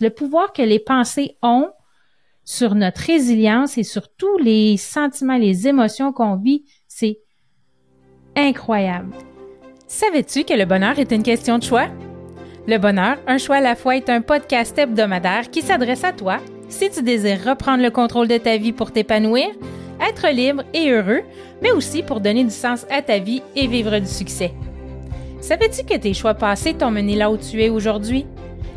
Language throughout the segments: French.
Le pouvoir que les pensées ont sur notre résilience et sur tous les sentiments, les émotions qu'on vit, c'est incroyable. Savais-tu que le bonheur est une question de choix? Le bonheur, un choix à la fois, est un podcast hebdomadaire qui s'adresse à toi si tu désires reprendre le contrôle de ta vie pour t'épanouir, être libre et heureux, mais aussi pour donner du sens à ta vie et vivre du succès. Savais-tu que tes choix passés t'ont mené là où tu es aujourd'hui?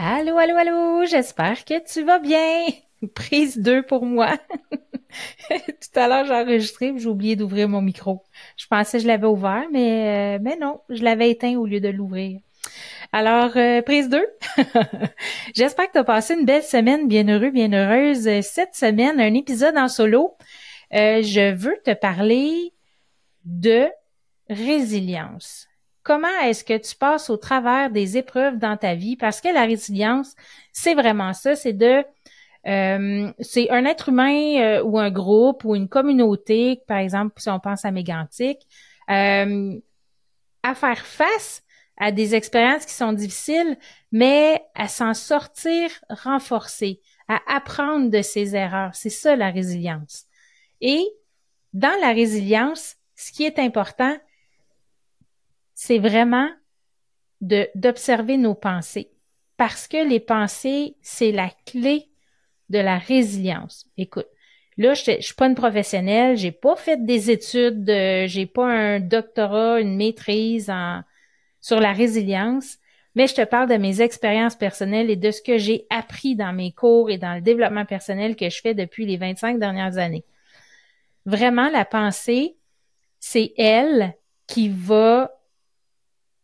Allô, allô, allô, j'espère que tu vas bien. Prise 2 pour moi. Tout à l'heure, j'ai enregistré, j'ai oublié d'ouvrir mon micro. Je pensais que je l'avais ouvert, mais, euh, mais non, je l'avais éteint au lieu de l'ouvrir. Alors, euh, prise 2. J'espère que tu as passé une belle semaine, bien heureux, bien heureuse. Cette semaine, un épisode en solo. Euh, je veux te parler de résilience comment est-ce que tu passes au travers des épreuves dans ta vie? Parce que la résilience, c'est vraiment ça, c'est de euh, c'est un être humain euh, ou un groupe ou une communauté, par exemple, si on pense à Mégantic, euh, à faire face à des expériences qui sont difficiles, mais à s'en sortir renforcé, à apprendre de ses erreurs. C'est ça la résilience. Et dans la résilience, ce qui est important, c'est vraiment d'observer nos pensées parce que les pensées, c'est la clé de la résilience. Écoute, là, je, je suis pas une professionnelle, j'ai pas fait des études, j'ai pas un doctorat, une maîtrise sur la résilience, mais je te parle de mes expériences personnelles et de ce que j'ai appris dans mes cours et dans le développement personnel que je fais depuis les 25 dernières années. Vraiment, la pensée, c'est elle qui va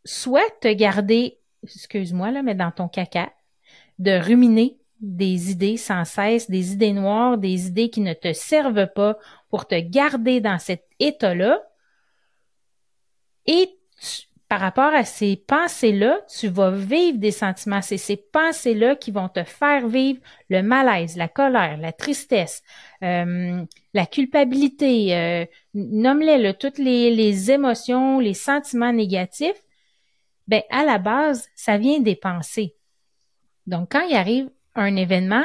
soit te garder, excuse-moi là, mais dans ton caca, de ruminer des idées sans cesse, des idées noires, des idées qui ne te servent pas pour te garder dans cet état-là. Et par rapport à ces pensées-là, tu vas vivre des sentiments. C'est ces pensées-là qui vont te faire vivre le malaise, la colère, la tristesse, euh, la culpabilité, euh, nomme-les, toutes les, les émotions, les sentiments négatifs ben à la base, ça vient des pensées. Donc, quand il arrive un événement,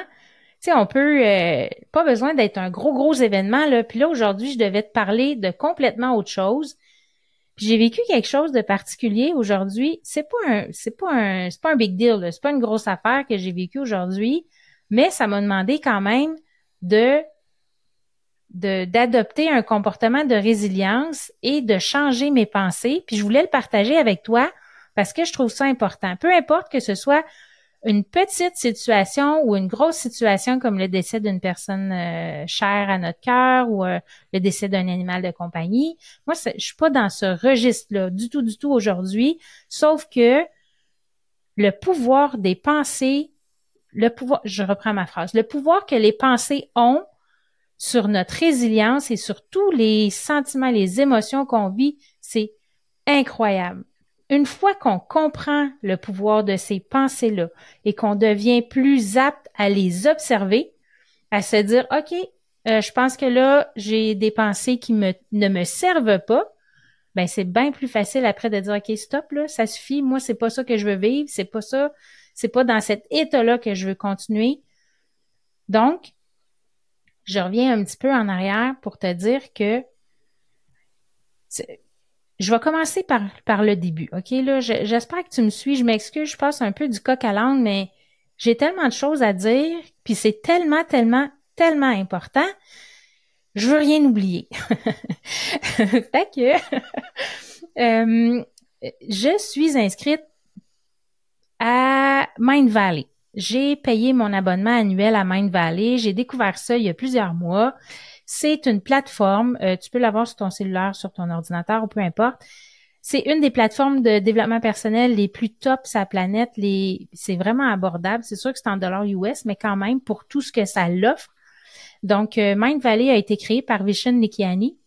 tu sais, on peut euh, pas besoin d'être un gros gros événement là. Puis là aujourd'hui, je devais te parler de complètement autre chose. Puis j'ai vécu quelque chose de particulier aujourd'hui. C'est pas un, c'est pas un, c'est pas un big deal. C'est pas une grosse affaire que j'ai vécu aujourd'hui, mais ça m'a demandé quand même de de d'adopter un comportement de résilience et de changer mes pensées. Puis je voulais le partager avec toi parce que je trouve ça important. Peu importe que ce soit une petite situation ou une grosse situation comme le décès d'une personne euh, chère à notre cœur ou euh, le décès d'un animal de compagnie. Moi, je suis pas dans ce registre-là du tout, du tout aujourd'hui, sauf que le pouvoir des pensées, le pouvoir, je reprends ma phrase, le pouvoir que les pensées ont sur notre résilience et sur tous les sentiments, les émotions qu'on vit, c'est incroyable une fois qu'on comprend le pouvoir de ces pensées-là et qu'on devient plus apte à les observer, à se dire, OK, euh, je pense que là, j'ai des pensées qui me, ne me servent pas, ben c'est bien plus facile après de dire, OK, stop, là, ça suffit, moi, c'est pas ça que je veux vivre, c'est pas ça, c'est pas dans cet état-là que je veux continuer. Donc, je reviens un petit peu en arrière pour te dire que je vais commencer par, par le début. OK, là, j'espère que tu me suis. Je m'excuse, je passe un peu du coq à l'âne, mais j'ai tellement de choses à dire, puis c'est tellement, tellement, tellement important je veux rien oublier. fait que euh, je suis inscrite à Mind Valley. J'ai payé mon abonnement annuel à Mind Valley. J'ai découvert ça il y a plusieurs mois. C'est une plateforme, euh, tu peux l'avoir sur ton cellulaire, sur ton ordinateur ou peu importe. C'est une des plateformes de développement personnel les plus top la planète. C'est vraiment abordable. C'est sûr que c'est en dollars US, mais quand même pour tout ce que ça l'offre. Donc, euh, Mind Valley a été créé par Vishen Nikiani.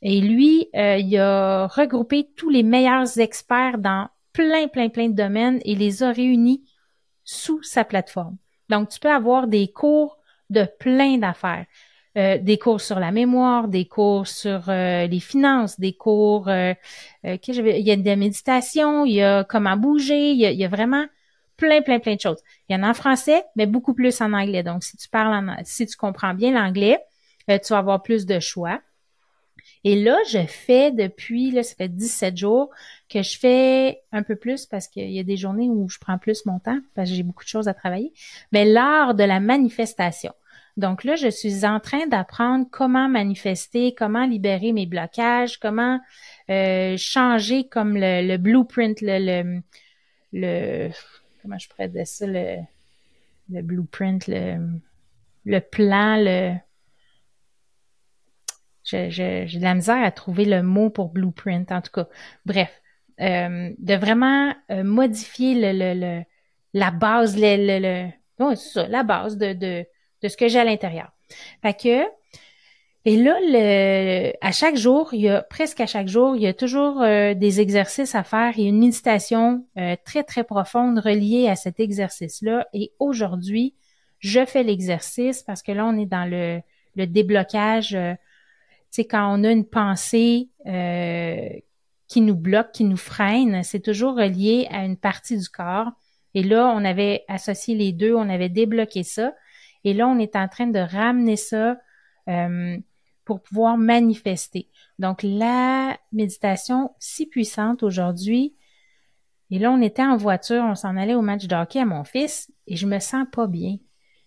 Et lui, euh, il a regroupé tous les meilleurs experts dans plein, plein, plein de domaines et les a réunis sous sa plateforme. Donc, tu peux avoir des cours de plein d'affaires. Euh, des cours sur la mémoire, des cours sur euh, les finances, des cours, euh, il y a de la méditation, il y a comment bouger, il y a, vraiment plein, plein, plein de choses. Il y en a en français, mais beaucoup plus en anglais. Donc, si tu parles, en, si tu comprends bien l'anglais, tu vas avoir plus de choix. Et là, je fais depuis, là, ça fait 17 jours que je fais un peu plus parce qu'il y a des journées où je prends plus mon temps parce que j'ai beaucoup de choses à travailler. Mais l'art de la manifestation. Donc là, je suis en train d'apprendre comment manifester, comment libérer mes blocages, comment euh, changer comme le, blueprint, le, le, comment je pourrais ça, le, le blueprint, le, le plan, le j'ai de la misère à trouver le mot pour blueprint, en tout cas. Bref, euh, de vraiment euh, modifier le, le, le, la base, le, le, le ça, la base de, de ce que j'ai à l'intérieur. Fait que, et là, le, à chaque jour, il y a presque à chaque jour, il y a toujours euh, des exercices à faire et une méditation euh, très, très profonde reliée à cet exercice-là. Et aujourd'hui, je fais l'exercice parce que là, on est dans le, le déblocage. Euh, tu sais, quand on a une pensée qui nous bloque, qui nous freine, c'est toujours relié à une partie du corps. Et là, on avait associé les deux, on avait débloqué ça. Et là, on est en train de ramener ça euh, pour pouvoir manifester. Donc, la méditation si puissante aujourd'hui, et là, on était en voiture, on s'en allait au match de à mon fils, et je me sens pas bien.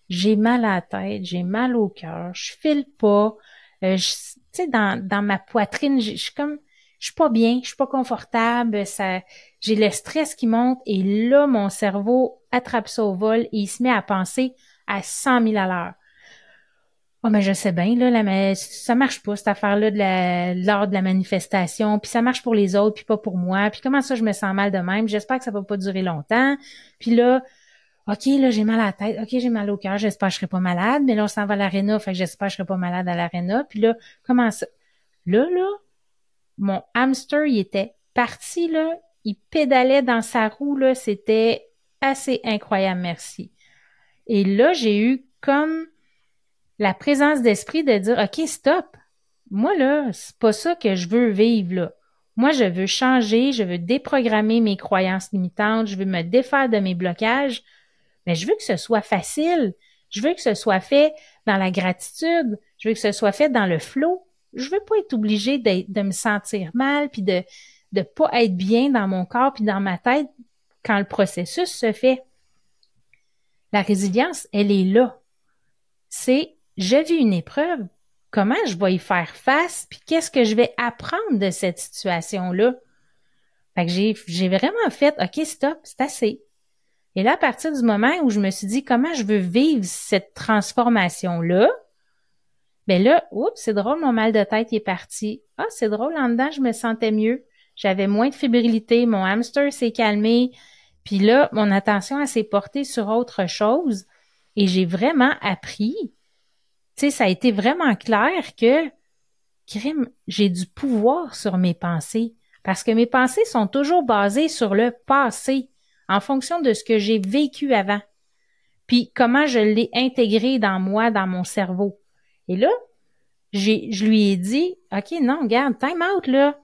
J'ai mal à la tête, j'ai mal au cœur, je file pas. Euh, tu sais, dans, dans ma poitrine, je suis comme, je suis pas bien, je suis pas confortable, ça, j'ai le stress qui monte, et là, mon cerveau attrape ça au vol et il se met à penser à 100 000 à l'heure. Oh, mais je sais bien, là, mais ça marche pas, cette affaire-là de de la manifestation, puis ça marche pour les autres, puis pas pour moi, puis comment ça, je me sens mal de même, j'espère que ça va pas durer longtemps, puis là, OK, là, j'ai mal à la tête, OK, j'ai mal au cœur, j'espère que je serai pas malade, mais là, on s'en va à l'aréna, fait que j'espère que je serai pas malade à l'aréna, puis là, comment ça? Là, là, mon hamster, il était parti, là, il pédalait dans sa roue, là, c'était assez incroyable, merci. Et là, j'ai eu comme la présence d'esprit de dire, OK, stop. Moi, là, c'est pas ça que je veux vivre. Moi, je veux changer, je veux déprogrammer mes croyances limitantes, je veux me défaire de mes blocages, mais je veux que ce soit facile. Je veux que ce soit fait dans la gratitude. Je veux que ce soit fait dans le flot. Je veux pas être obligée de, de me sentir mal puis de de pas être bien dans mon corps puis dans ma tête quand le processus se fait. La résilience, elle est là. C'est, je vis une épreuve, comment je vais y faire face, puis qu'est-ce que je vais apprendre de cette situation-là? Fait que j'ai, vraiment fait, OK, stop, c'est assez. Et là, à partir du moment où je me suis dit, comment je veux vivre cette transformation-là, ben là, oups, c'est drôle, mon mal de tête est parti. Ah, c'est drôle, en dedans, je me sentais mieux. J'avais moins de fébrilité, mon hamster s'est calmé, puis là, mon attention s'est portée sur autre chose et j'ai vraiment appris. Tu sais, ça a été vraiment clair que, crime, j'ai du pouvoir sur mes pensées parce que mes pensées sont toujours basées sur le passé en fonction de ce que j'ai vécu avant. Puis comment je l'ai intégré dans moi, dans mon cerveau. Et là, je lui ai dit, OK, non, regarde, time out, là.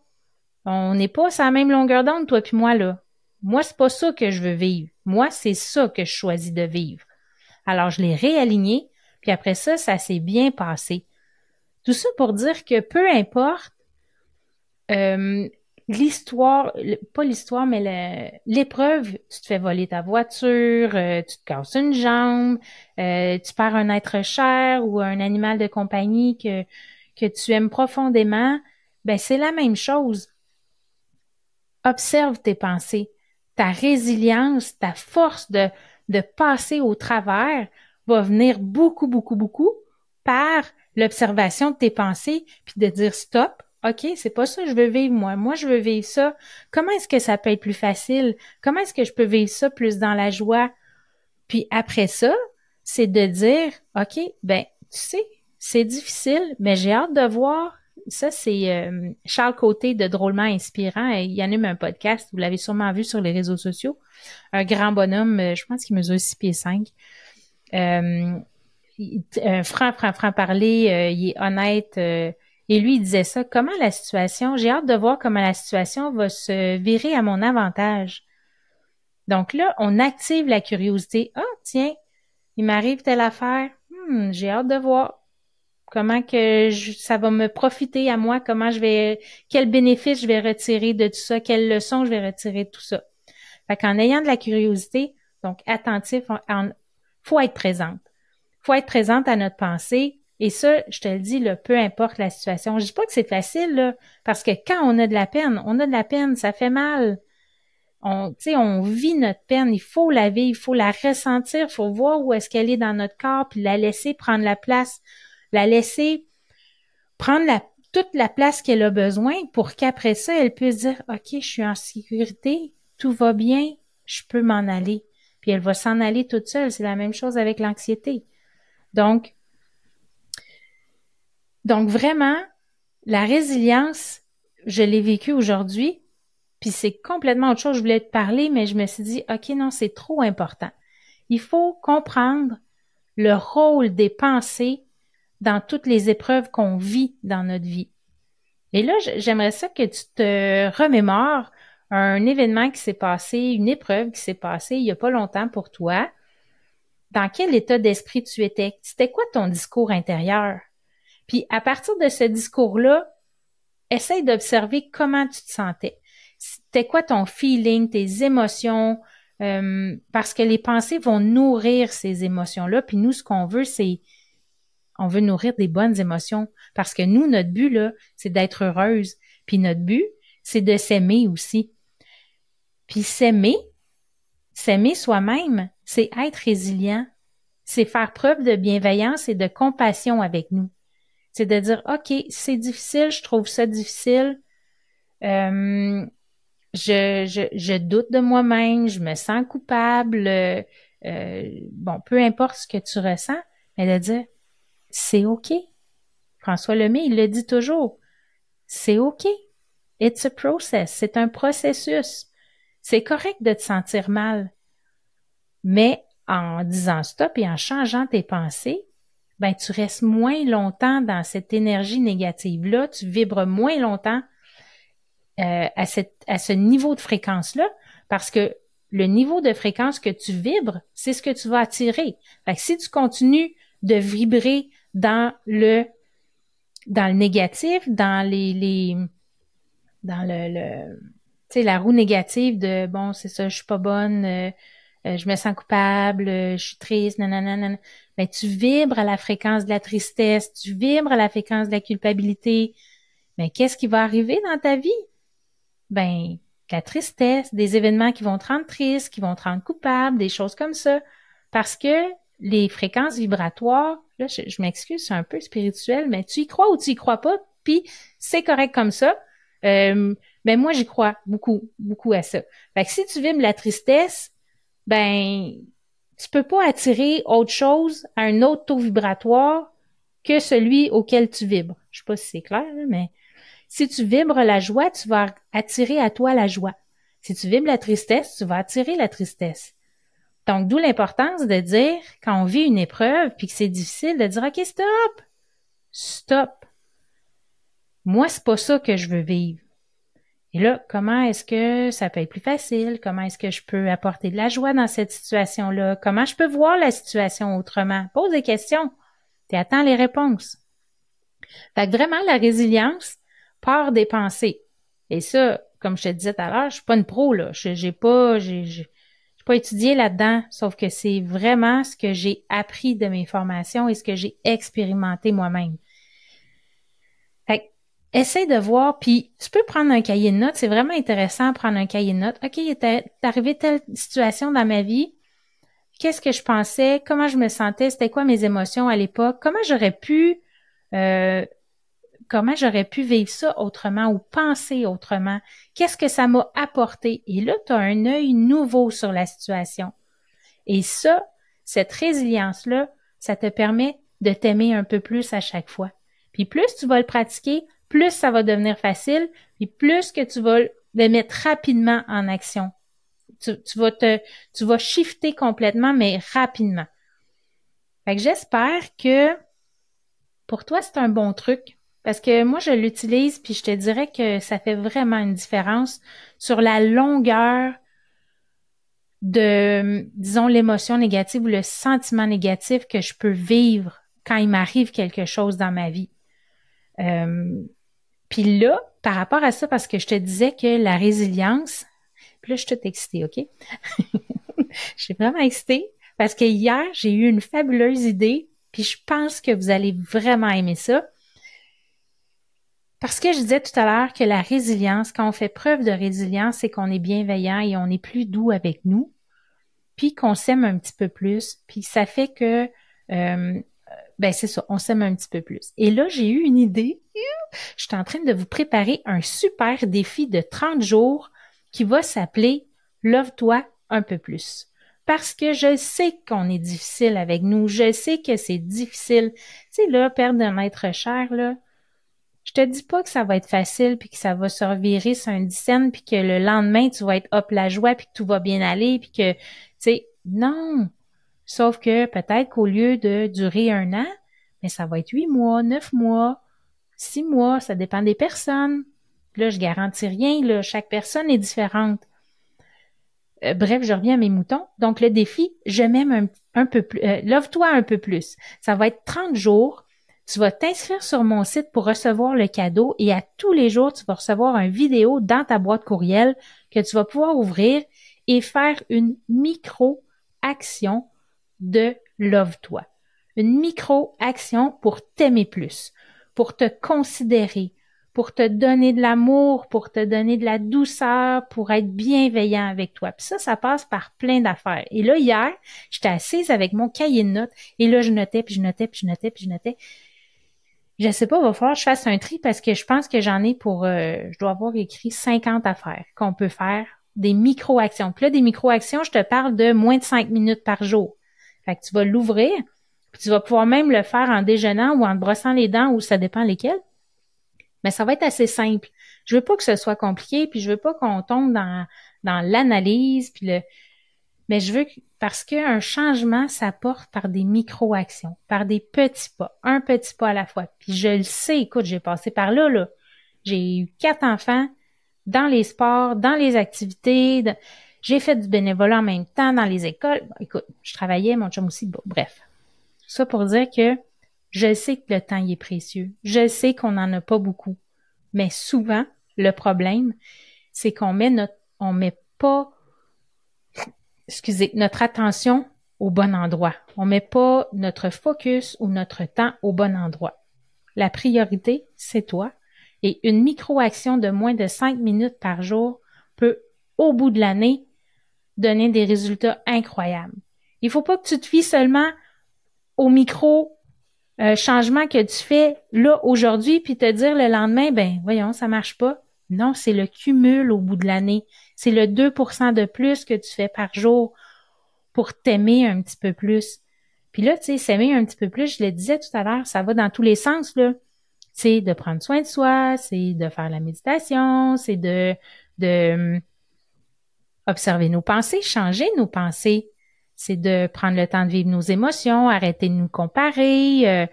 On n'est pas sur la même longueur d'onde, toi puis moi, là. Moi, c'est pas ça que je veux vivre. Moi, c'est ça que je choisis de vivre. Alors, je l'ai réaligné, puis après ça, ça s'est bien passé. Tout ça pour dire que peu importe euh, l'histoire, pas l'histoire, mais l'épreuve, tu te fais voler ta voiture, euh, tu te casses une jambe, euh, tu perds un être cher ou un animal de compagnie que que tu aimes profondément, ben c'est la même chose. Observe tes pensées. Ta résilience, ta force de, de passer au travers va venir beaucoup, beaucoup, beaucoup par l'observation de tes pensées, puis de dire stop, OK, c'est pas ça que je veux vivre moi. Moi, je veux vivre ça. Comment est-ce que ça peut être plus facile? Comment est-ce que je peux vivre ça plus dans la joie? Puis après ça, c'est de dire OK, ben, tu sais, c'est difficile, mais j'ai hâte de voir. Ça, c'est euh, Charles Côté de Drôlement Inspirant. Il y en a un podcast, vous l'avez sûrement vu sur les réseaux sociaux. Un grand bonhomme, euh, je pense qu'il mesure 6 pieds 5. Euh, un franc, franc, franc parler, il est honnête. et lui, il disait ça. Comment la situation, j'ai hâte de voir comment la situation va se virer à mon avantage. Donc là, on active la curiosité. Ah, tiens, il m'arrive telle affaire. Hmm, j'ai hâte de voir comment que ça va me profiter à moi, comment je vais, quel bénéfice je vais retirer de tout ça, quelle leçon je vais retirer de tout ça. Fait qu'en ayant de la curiosité, donc attentif, il faut être présente. faut être présente à notre pensée. Et ça, je te le dis, peu importe la situation. Je dis pas que c'est facile, parce que quand on a de la peine, on a de la peine, ça fait mal on, on vit notre peine, il faut la vivre, il faut la ressentir, il faut voir où est-ce qu'elle est dans notre corps, puis la laisser prendre la place, la laisser prendre toute la place qu'elle a besoin pour qu'après ça, elle puisse dire, OK, je suis en sécurité, tout va bien, je peux m'en aller. Puis elle va s'en aller toute seule. C'est la même chose avec l'anxiété. Donc, donc vraiment, la résilience, je l'ai vécue aujourd'hui puis c'est complètement autre chose. Je voulais te parler, mais je me suis dit, OK, non, c'est trop important. Il faut comprendre le rôle des pensées dans toutes les épreuves qu'on vit dans notre vie. Et là, j'aimerais ça que tu te remémores un événement qui s'est passé, une épreuve qui s'est passée il y a pas longtemps pour toi. Dans quel état d'esprit tu étais? C'était quoi ton discours intérieur? Puis à partir de ce discours-là, essaye d'observer comment tu te sentais c'était quoi ton feeling, tes émotions, euh, parce que les pensées vont nourrir ces émotions-là. Puis nous, ce qu'on veut, c'est on veut nourrir des bonnes émotions. Parce que nous, notre but, là, c'est d'être heureuse. Puis notre but, c'est de s'aimer aussi. Puis s'aimer, s'aimer soi-même, c'est être résilient. C'est faire preuve de bienveillance et de compassion avec nous. C'est de dire, OK, c'est difficile, je trouve ça difficile. Euh, je, je, doute de moi-même, je me sens coupable, euh, bon, peu importe ce que tu ressens, mais de dire, c'est OK. François Lemay, il le dit toujours, c'est OK. It's a process, c'est un processus. C'est correct de te sentir mal, mais en disant stop et en changeant tes pensées, ben tu restes moins longtemps dans cette énergie négative-là, tu vibres moins longtemps euh, à, cette, à ce niveau de fréquence-là, parce que le niveau de fréquence que tu vibres, c'est ce que tu vas attirer. Fait si tu continues de vibrer dans le dans le négatif, dans les, les dans le, le tu sais la roue négative de bon c'est ça je suis pas bonne, euh, euh, je me sens coupable, je suis triste, nanana, ben tu vibres à la fréquence de la tristesse, tu vibres à la fréquence de la culpabilité. Mais qu'est-ce qui va arriver dans ta vie? Ben la tristesse, des événements qui vont te rendre triste, qui vont te rendre coupable, des choses comme ça. Parce que les fréquences vibratoires, là, je, m'excuse, c'est un peu spirituel, mais tu y crois ou tu y crois pas, puis c'est correct comme ça. Euh, ben moi, j'y crois beaucoup, beaucoup à ça. Fait que si tu vibres la tristesse, ben tu peux pas attirer autre chose à un autre taux vibratoire que celui auquel tu vibres. Je sais pas si c'est clair, mais si tu vibres la joie, tu vas attirer à toi la joie. Si tu vibres la tristesse, tu vas attirer la tristesse. Donc, d'où l'importance de dire, quand on vit une épreuve, puis que c'est difficile, de dire, OK, stop! Stop! Moi, c'est pas ça que je veux vivre. Et là, comment est-ce que ça peut être plus facile? Comment est-ce que je peux apporter de la joie dans cette situation-là? Comment je peux voir la situation autrement? Pose des questions. Tu attends les réponses. Fait que vraiment, la résilience, peur des pensées. Et ça, comme je te disais tout à l'heure, je suis pas une pro, là. Je, j'ai pas, j'ai, j'ai pas étudié là-dedans, sauf que c'est vraiment ce que j'ai appris de mes formations et ce que j'ai expérimenté moi-même. essaie de voir, puis tu peux prendre un cahier de notes. C'est vraiment intéressant de prendre un cahier de notes. OK, il est arrivé telle situation dans ma vie. Qu'est-ce que je pensais? Comment je me sentais? C'était quoi mes émotions à l'époque? Comment j'aurais pu euh, comment j'aurais pu vivre ça autrement ou penser autrement? Qu'est-ce que ça m'a apporté? Et là, tu as un œil nouveau sur la situation. Et ça, cette résilience-là, ça te permet de t'aimer un peu plus à chaque fois. Puis plus tu vas le pratiquer, plus ça va devenir facile, puis plus que tu vas le mettre rapidement en action. Tu, vas te, tu vas shifter complètement, mais rapidement. Fait que j'espère que pour toi, c'est un bon truc. Parce que moi, je l'utilise, puis je te dirais que ça fait vraiment une différence sur la longueur de, disons, l'émotion négative ou le sentiment négatif que je peux vivre quand il m'arrive quelque chose dans ma vie. Euh, puis là, par rapport à ça, parce que je te disais que la résilience, puis là, je suis toute excitée, OK? je suis vraiment excitée parce que hier, j'ai eu une fabuleuse idée, puis je pense que vous allez vraiment aimer ça. Parce que je disais tout à l'heure que la résilience, quand on fait preuve de résilience, c'est qu'on est bienveillant et on est plus doux avec nous, puis qu'on s'aime un petit peu plus, puis ça fait que euh, ben c'est ça, on s'aime un petit peu plus. Et là, j'ai eu une idée. Je suis en train de vous préparer un super défi de 30 jours qui va s'appeler Love-toi un peu plus. Parce que je sais qu'on est difficile avec nous. Je sais que c'est difficile. Tu sais, là, perdre un être cher, là. Je te dis pas que ça va être facile puis que ça va se revirer sur un dizaine puis que le lendemain, tu vas être hop la joie puis que tout va bien aller puis que, tu sais, non. Sauf que peut-être qu'au lieu de durer un an, mais ça va être huit mois, neuf mois, six mois, ça dépend des personnes. Là, je garantis rien, là, chaque personne est différente. Euh, bref, je reviens à mes moutons. Donc, le défi, je m'aime un, peu plus, euh, love-toi un peu plus. Ça va être 30 jours. Tu vas t'inscrire sur mon site pour recevoir le cadeau et à tous les jours, tu vas recevoir une vidéo dans ta boîte courriel que tu vas pouvoir ouvrir et faire une micro-action de Love-toi. Une micro-action pour t'aimer plus, pour te considérer, pour te donner de l'amour, pour te donner de la douceur, pour être bienveillant avec toi. Puis ça, ça passe par plein d'affaires. Et là, hier, j'étais assise avec mon cahier de notes et là, je notais, puis je notais, puis je notais, puis je notais. Je sais pas, va falloir que je fasse un tri parce que je pense que j'en ai pour, euh, je dois avoir écrit 50 affaires qu'on peut faire, des micro-actions. Puis là, des micro-actions, je te parle de moins de 5 minutes par jour. Fait que tu vas l'ouvrir, puis tu vas pouvoir même le faire en déjeunant ou en te brossant les dents ou ça dépend lesquelles. Mais ça va être assez simple. Je veux pas que ce soit compliqué, puis je veux pas qu'on tombe dans, dans l'analyse, puis le. Mais je veux parce qu'un changement s'apporte par des micro-actions, par des petits pas, un petit pas à la fois. Puis je le sais, écoute, j'ai passé par là, là. J'ai eu quatre enfants dans les sports, dans les activités. J'ai fait du bénévolat en même temps dans les écoles. écoute, je travaillais, mon chum aussi. Bon, bref. Ça pour dire que je sais que le temps y est précieux. Je sais qu'on n'en a pas beaucoup. Mais souvent, le problème, c'est qu'on met notre, on met pas, excusez, notre attention au bon endroit. On met pas notre focus ou notre temps au bon endroit. La priorité, c'est toi. Et une micro-action de moins de cinq minutes par jour peut, au bout de l'année, donner des résultats incroyables. Il faut pas que tu te fies seulement au micro euh, changement que tu fais là aujourd'hui puis te dire le lendemain ben voyons ça marche pas. Non, c'est le cumul au bout de l'année. C'est le 2% de plus que tu fais par jour pour t'aimer un petit peu plus. Puis là, tu sais, s'aimer un petit peu plus, je le disais tout à l'heure, ça va dans tous les sens, là. C'est de prendre soin de soi, c'est de faire la méditation, c'est de, de observer nos pensées, changer nos pensées. C'est de prendre le temps de vivre nos émotions, arrêter de nous comparer. Euh,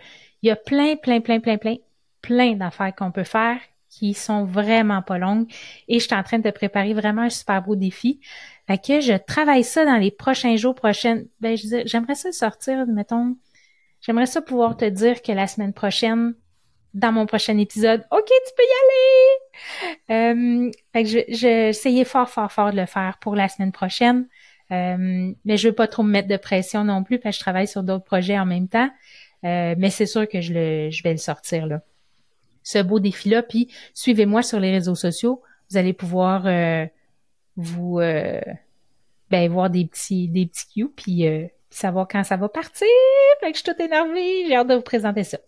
il y a plein, plein, plein, plein, plein, plein d'affaires qu'on peut faire qui sont vraiment pas longues. Et je suis en train de préparer vraiment un super beau défi. Fait que je travaille ça dans les prochains jours, prochaines. Ben, j'aimerais ça sortir, mettons. J'aimerais ça pouvoir te dire que la semaine prochaine, dans mon prochain épisode, OK, tu peux y aller! Euh, fait que je, je fort, fort, fort de le faire pour la semaine prochaine. Euh, mais je veux pas trop me mettre de pression non plus parce que je travaille sur d'autres projets en même temps. Euh, mais c'est sûr que je, le, je vais le sortir là. Ce beau défi-là. Puis suivez-moi sur les réseaux sociaux. Vous allez pouvoir euh, vous euh, ben, voir des petits des petits cues puis euh, savoir quand ça va partir. Fait que je suis toute énervée. J'ai hâte de vous présenter ça.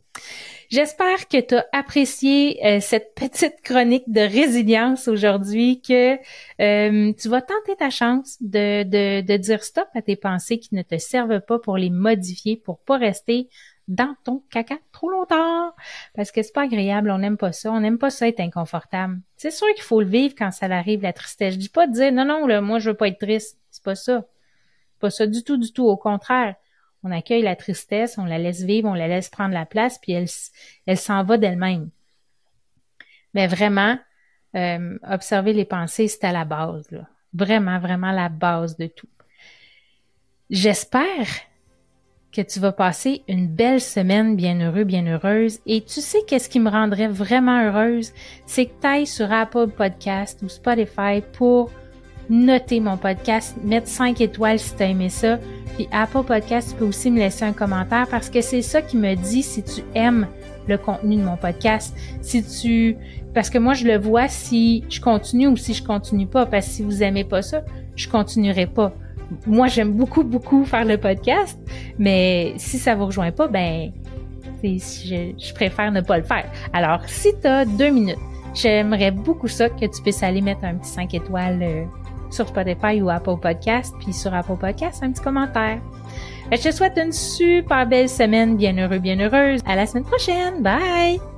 J'espère que tu as apprécié euh, cette petite chronique de résilience aujourd'hui, que euh, tu vas tenter ta chance de, de, de, dire stop à tes pensées qui ne te servent pas pour les modifier, pour pas rester dans ton caca trop longtemps. Parce que c'est pas agréable, on n'aime pas ça, on n'aime pas ça être inconfortable. C'est sûr qu'il faut le vivre quand ça arrive, la tristesse. Je dis pas de dire non, non, moi je veux pas être triste. C'est pas ça. Pas ça du tout, du tout. Au contraire on accueille la tristesse, on la laisse vivre, on la laisse prendre la place, puis elle, elle s'en va d'elle-même. Mais vraiment, euh, observer les pensées, c'est à la base, là. Vraiment, vraiment la base de tout. J'espère que tu vas passer une belle semaine bien heureux, bien heureuse. Et tu sais qu'est-ce qui me rendrait vraiment heureuse? C'est que tu ailles sur Apple Podcast ou Spotify pour noter mon podcast, mettre 5 étoiles si tu as aimé ça. Puis Apple Podcast, tu peux aussi me laisser un commentaire parce que c'est ça qui me dit si tu aimes le contenu de mon podcast. Si tu parce que moi je le vois si je continue ou si je continue pas parce que si vous aimez pas ça, je continuerai pas. Moi, j'aime beaucoup beaucoup faire le podcast, mais si ça vous rejoint pas, ben je, préfère ne pas le faire. Alors, si tu as deux minutes, j'aimerais beaucoup ça que tu puisses aller mettre un petit 5 étoiles euh, sur Spotify ou Apple Podcast, puis sur Apple Podcast, un petit commentaire. Je te souhaite une super belle semaine, bien heureux, bien heureuse. À la semaine prochaine. Bye!